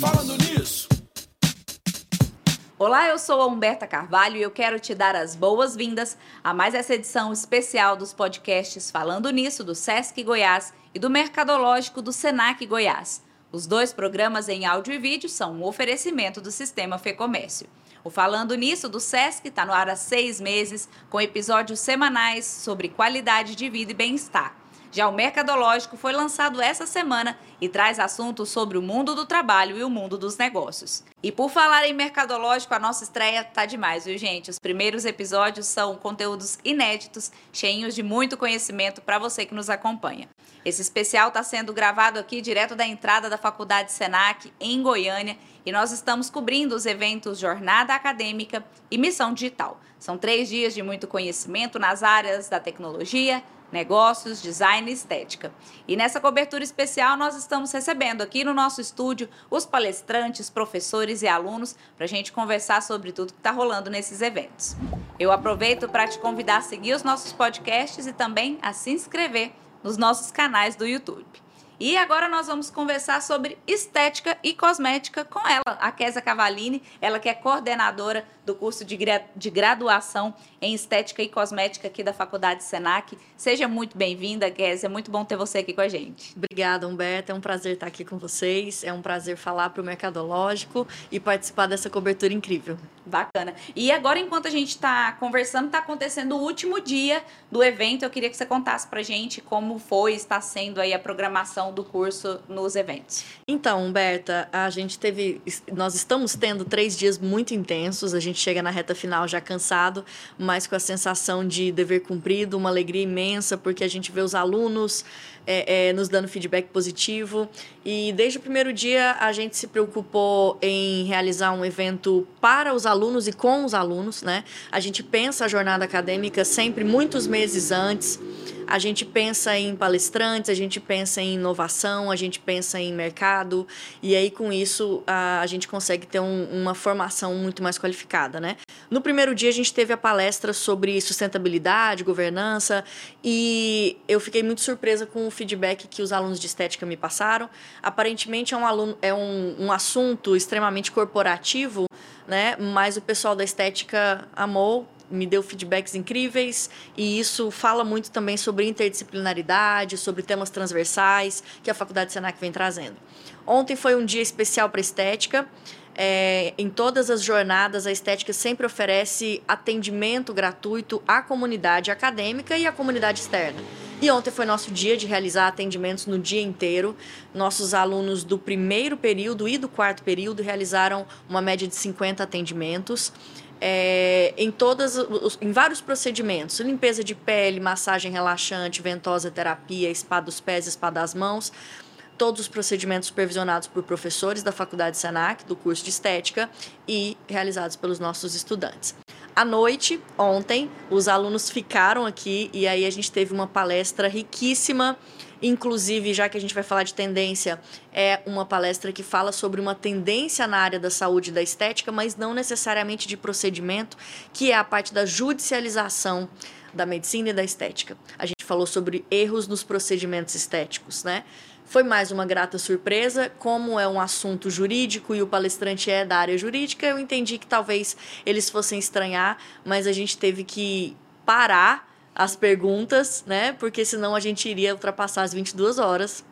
Falando nisso. Olá, eu sou a Humberta Carvalho e eu quero te dar as boas-vindas a mais essa edição especial dos podcasts Falando Nisso do Sesc Goiás e do Mercadológico do Senac Goiás. Os dois programas em áudio e vídeo são um oferecimento do Sistema Fecomércio. O Falando Nisso do Sesc está no ar há seis meses, com episódios semanais sobre qualidade de vida e bem-estar. Já o Mercadológico foi lançado essa semana e traz assuntos sobre o mundo do trabalho e o mundo dos negócios. E por falar em Mercadológico, a nossa estreia tá demais, viu, gente? Os primeiros episódios são conteúdos inéditos, cheios de muito conhecimento para você que nos acompanha. Esse especial está sendo gravado aqui direto da entrada da Faculdade Senac, em Goiânia, e nós estamos cobrindo os eventos Jornada Acadêmica e Missão Digital. São três dias de muito conhecimento nas áreas da tecnologia, negócios, design e estética. E nessa cobertura especial nós estamos recebendo aqui no nosso estúdio os palestrantes, professores e alunos para a gente conversar sobre tudo que está rolando nesses eventos. Eu aproveito para te convidar a seguir os nossos podcasts e também a se inscrever nos nossos canais do YouTube. E agora nós vamos conversar sobre estética e cosmética com ela, a Késia Cavalini, ela que é coordenadora do curso de, gra de graduação em Estética e Cosmética aqui da Faculdade Senac. Seja muito bem-vinda, Kézia. É muito bom ter você aqui com a gente. Obrigada, Humberto. É um prazer estar aqui com vocês. É um prazer falar para o Mercadológico e participar dessa cobertura incrível. Bacana. E agora, enquanto a gente está conversando, está acontecendo o último dia do evento. Eu queria que você contasse para a gente como foi, está sendo aí a programação do curso nos eventos. Então, Humberta, a gente teve, nós estamos tendo três dias muito intensos. A gente chega na reta final já cansado, mas com a sensação de dever cumprido, uma alegria imensa, porque a gente vê os alunos é, é, nos dando feedback positivo. E desde o primeiro dia a gente se preocupou em realizar um evento para os alunos e com os alunos, né? A gente pensa a jornada acadêmica sempre muitos meses antes. A gente pensa em palestrantes, a gente pensa em inovação, a gente pensa em mercado, e aí com isso a, a gente consegue ter um, uma formação muito mais qualificada, né? No primeiro dia a gente teve a palestra sobre sustentabilidade, governança, e eu fiquei muito surpresa com o feedback que os alunos de estética me passaram. Aparentemente é um, aluno, é um, um assunto extremamente corporativo, né? Mas o pessoal da estética amou, me deu feedbacks incríveis e isso fala muito também sobre interdisciplinaridade, sobre temas transversais que a Faculdade Senac vem trazendo. Ontem foi um dia especial para estética. É, em todas as jornadas, a estética sempre oferece atendimento gratuito à comunidade acadêmica e à comunidade externa. E ontem foi nosso dia de realizar atendimentos no dia inteiro. Nossos alunos do primeiro período e do quarto período realizaram uma média de 50 atendimentos. É, em todas em vários procedimentos limpeza de pele massagem relaxante ventosa terapia spa dos pés spa das mãos. Todos os procedimentos supervisionados por professores da faculdade Senac do curso de estética e realizados pelos nossos estudantes à noite ontem os alunos ficaram aqui e aí a gente teve uma palestra riquíssima Inclusive, já que a gente vai falar de tendência, é uma palestra que fala sobre uma tendência na área da saúde e da estética, mas não necessariamente de procedimento, que é a parte da judicialização da medicina e da estética. A gente falou sobre erros nos procedimentos estéticos, né? Foi mais uma grata surpresa. Como é um assunto jurídico e o palestrante é da área jurídica, eu entendi que talvez eles fossem estranhar, mas a gente teve que parar as perguntas, né? Porque senão a gente iria ultrapassar as 22 horas.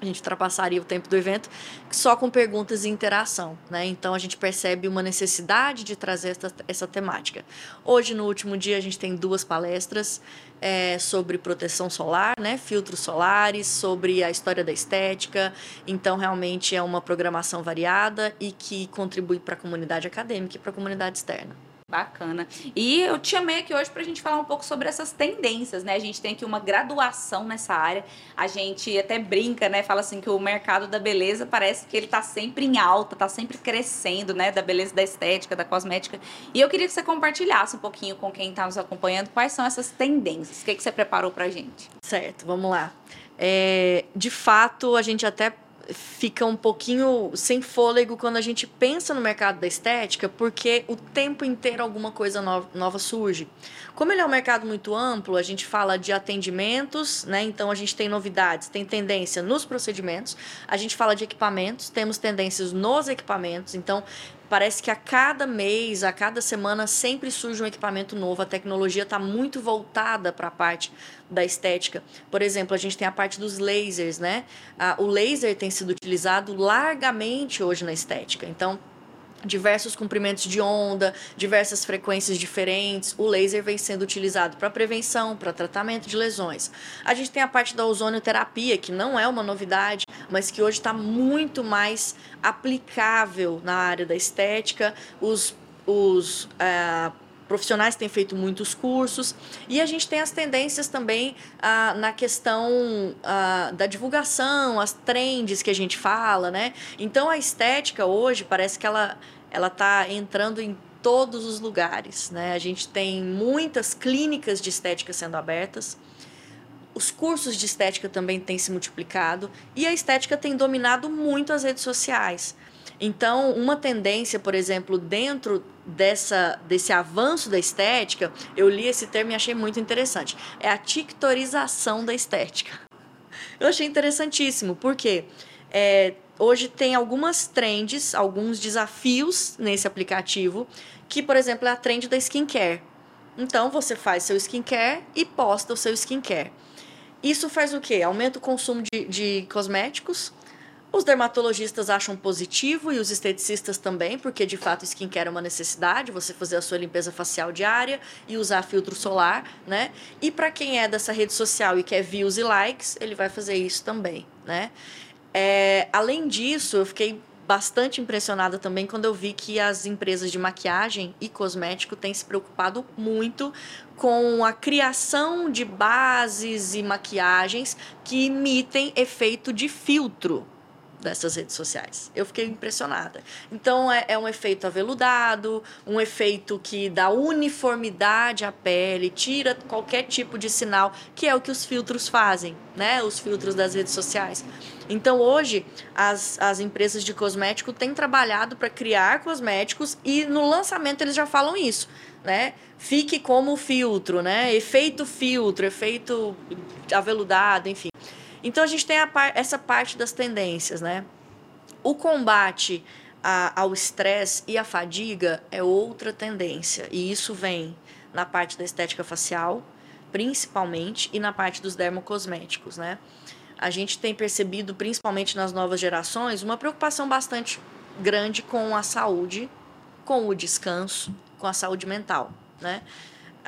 A gente ultrapassaria o tempo do evento só com perguntas e interação, né? Então a gente percebe uma necessidade de trazer essa, essa temática. Hoje, no último dia, a gente tem duas palestras é, sobre proteção solar, né? Filtros solares, sobre a história da estética. Então, realmente é uma programação variada e que contribui para a comunidade acadêmica e para a comunidade externa. Bacana. E eu te chamei aqui hoje para a gente falar um pouco sobre essas tendências, né? A gente tem aqui uma graduação nessa área. A gente até brinca, né? Fala assim que o mercado da beleza parece que ele está sempre em alta, está sempre crescendo, né? Da beleza, da estética, da cosmética. E eu queria que você compartilhasse um pouquinho com quem está nos acompanhando quais são essas tendências. O que, que você preparou para a gente? Certo, vamos lá. É, de fato, a gente até fica um pouquinho sem fôlego quando a gente pensa no mercado da estética, porque o tempo inteiro alguma coisa nova, surge. Como ele é um mercado muito amplo, a gente fala de atendimentos, né? Então a gente tem novidades, tem tendência nos procedimentos, a gente fala de equipamentos, temos tendências nos equipamentos, então parece que a cada mês, a cada semana, sempre surge um equipamento novo. A tecnologia está muito voltada para a parte da estética. Por exemplo, a gente tem a parte dos lasers, né? o laser tem sido utilizado largamente hoje na estética. Então, diversos comprimentos de onda, diversas frequências diferentes. O laser vem sendo utilizado para prevenção, para tratamento de lesões. A gente tem a parte da ozonioterapia, que não é uma novidade, mas que hoje está muito mais aplicável na área da estética. Os, os uh, profissionais têm feito muitos cursos e a gente tem as tendências também ah, na questão ah, da divulgação, as trends que a gente fala, né? Então a estética hoje parece que ela ela está entrando em todos os lugares, né? A gente tem muitas clínicas de estética sendo abertas. Os cursos de estética também têm se multiplicado e a estética tem dominado muito as redes sociais. Então, uma tendência, por exemplo, dentro dessa, desse avanço da estética, eu li esse termo e achei muito interessante. É a tictorização da estética. Eu achei interessantíssimo, porque é, hoje tem algumas trends, alguns desafios nesse aplicativo, que, por exemplo, é a trend da skincare. Então, você faz seu skincare e posta o seu skincare. Isso faz o quê? Aumenta o consumo de, de cosméticos, os dermatologistas acham positivo e os esteticistas também, porque de fato skincare é uma necessidade, você fazer a sua limpeza facial diária e usar filtro solar, né? E para quem é dessa rede social e quer views e likes, ele vai fazer isso também, né? É, além disso, eu fiquei bastante impressionada também quando eu vi que as empresas de maquiagem e cosmético têm se preocupado muito com a criação de bases e maquiagens que imitem efeito de filtro dessas redes sociais. Eu fiquei impressionada. Então, é, é, um efeito aveludado, um efeito que dá uniformidade à pele, tira qualquer tipo de sinal, que é o que os filtros fazem, né? Os filtros das redes sociais. Então, hoje, as, as empresas de cosmético têm trabalhado para criar cosméticos e no lançamento eles já falam isso, né? Fique como filtro, né? Efeito filtro, efeito aveludado, enfim. Então a gente tem a essa parte das tendências, né? O combate a, ao estresse e à fadiga é outra tendência, e isso vem na parte da estética facial, principalmente, e na parte dos dermocosméticos, né? A gente tem percebido, principalmente nas novas gerações, uma preocupação bastante grande com a saúde, com o descanso, com a saúde mental, né?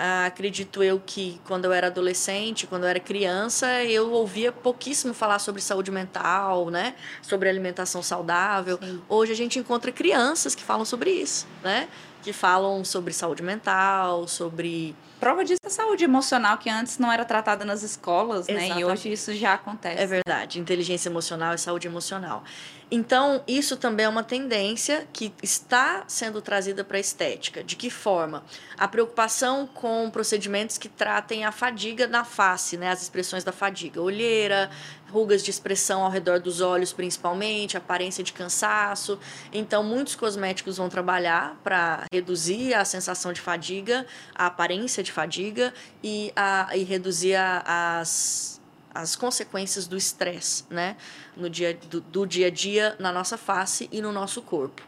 Ah, acredito eu que quando eu era adolescente, quando eu era criança, eu ouvia pouquíssimo falar sobre saúde mental, né? Sobre alimentação saudável. Sim. Hoje a gente encontra crianças que falam sobre isso, né? Que falam sobre saúde mental, sobre prova disso é saúde emocional, que antes não era tratada nas escolas, Exatamente. né? E hoje isso já acontece. É verdade. Inteligência emocional e saúde emocional. Então, isso também é uma tendência que está sendo trazida para a estética. De que forma? A preocupação com procedimentos que tratem a fadiga na face, né? as expressões da fadiga. Olheira, rugas de expressão ao redor dos olhos, principalmente, aparência de cansaço. Então, muitos cosméticos vão trabalhar para reduzir a sensação de fadiga, a aparência de fadiga e, a, e reduzir a, as as consequências do estresse, né? No dia, do, do dia a dia, na nossa face e no nosso corpo.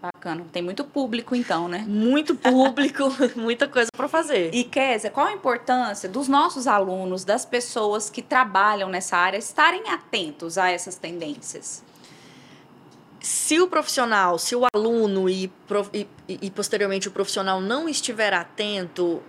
Bacana. Tem muito público, então, né? Muito público, muita coisa para fazer. E, Kézia, qual a importância dos nossos alunos, das pessoas que trabalham nessa área, estarem atentos a essas tendências? Se o profissional, se o aluno e, e, e posteriormente o profissional não estiver atento,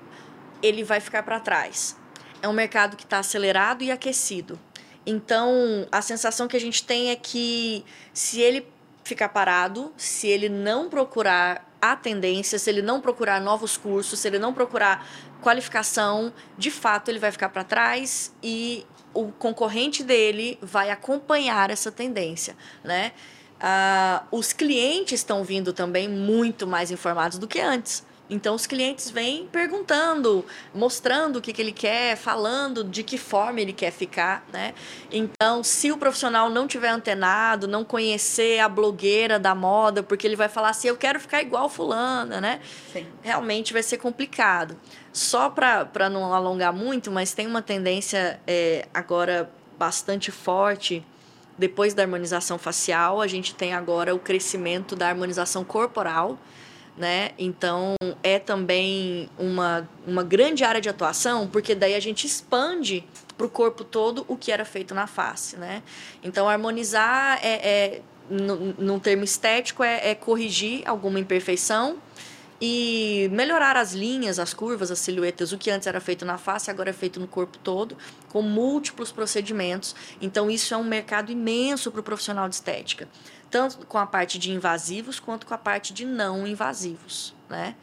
ele vai ficar para trás é um mercado que está acelerado e aquecido. Então, a sensação que a gente tem é que se ele ficar parado, se ele não procurar a tendência, se ele não procurar novos cursos, se ele não procurar qualificação, de fato ele vai ficar para trás e o concorrente dele vai acompanhar essa tendência, né? Uh, os clientes estão vindo também muito mais informados do que antes Então os clientes vêm perguntando, mostrando o que, que ele quer, falando de que forma ele quer ficar, né? Então, se o profissional não tiver antenado, não conhecer a blogueira da moda, porque ele vai falar assim, eu quero ficar igual fulana, né? Sim. Realmente vai ser complicado. Só para não alongar muito, mas tem uma tendência é, agora bastante forte depois da harmonização facial, a gente tem agora o crescimento da harmonização corporal, né? Então é também uma, uma grande área de atuação, porque daí a gente expande para o corpo todo o que era feito na face, né? Então harmonizar é, é num termo estético é, é corrigir alguma imperfeição e melhorar as linhas, as curvas, as silhuetas, o que antes era feito na face, agora é feito no corpo todo, com múltiplos procedimentos. Então, isso é um mercado imenso para o profissional de estética, tanto com a parte de invasivos quanto com a parte de não invasivos, né?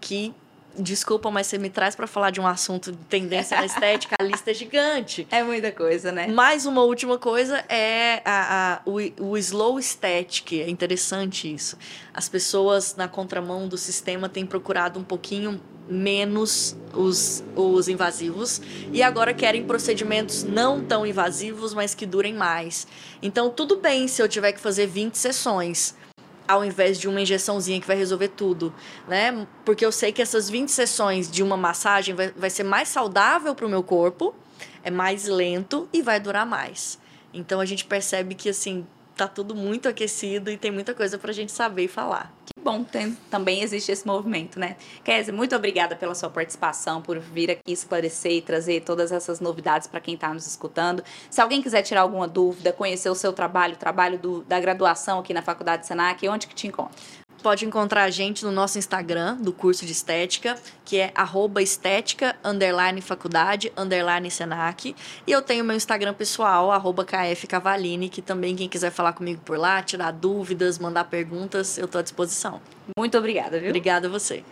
Que Desculpa, mas você me traz para falar de um assunto de tendência na estética, a lista é gigante. É muita coisa, né? Mais uma última coisa é a, a, o, o slow aesthetic. É interessante isso. As pessoas, na contramão do sistema, têm procurado um pouquinho menos os, os invasivos e agora querem procedimentos não tão invasivos, mas que durem mais. Então, tudo bem se eu tiver que fazer 20 sessões ao invés de uma injeçãozinha que vai resolver tudo, né? Porque eu sei que essas 20 sessões de uma massagem vai, vai ser mais saudável para o meu corpo, é mais lento e vai durar mais. Então a gente percebe que assim tá tudo muito aquecido e tem muita coisa para a gente saber e falar bom, tem, também existe esse movimento, né? Kézia, muito obrigada pela sua participação, por vir aqui esclarecer e trazer todas essas novidades para quem está nos escutando. Se alguém quiser tirar alguma dúvida, conhecer o seu trabalho, o trabalho do, da graduação aqui na Faculdade Senac, onde que te encontra? Pode encontrar a gente no nosso Instagram do curso de estética, que é arroba estética, underline faculdade, underline Senac. E eu tenho meu Instagram pessoal, arroba KF Cavalini, que também quem quiser falar comigo por lá, tirar dúvidas, mandar perguntas, eu estou à disposição. Muito obrigada, viu? Obrigada a você.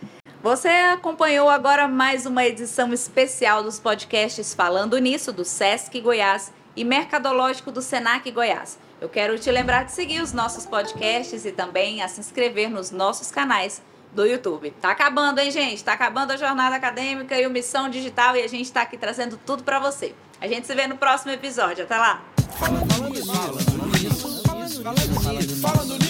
Você acompanhou agora mais uma edição especial dos podcasts Falando Nisso, do Sesc Goiás e Mercadológico do Senac Goiás. Eu quero te lembrar de seguir os nossos podcasts e também a se inscrever nos nossos canais do YouTube. Tá acabando, hein, gente? Tá acabando a jornada acadêmica e o Missão Digital e a gente tá aqui trazendo tudo para você. A gente se vê no próximo episódio. Até lá. Falando falando falando falando.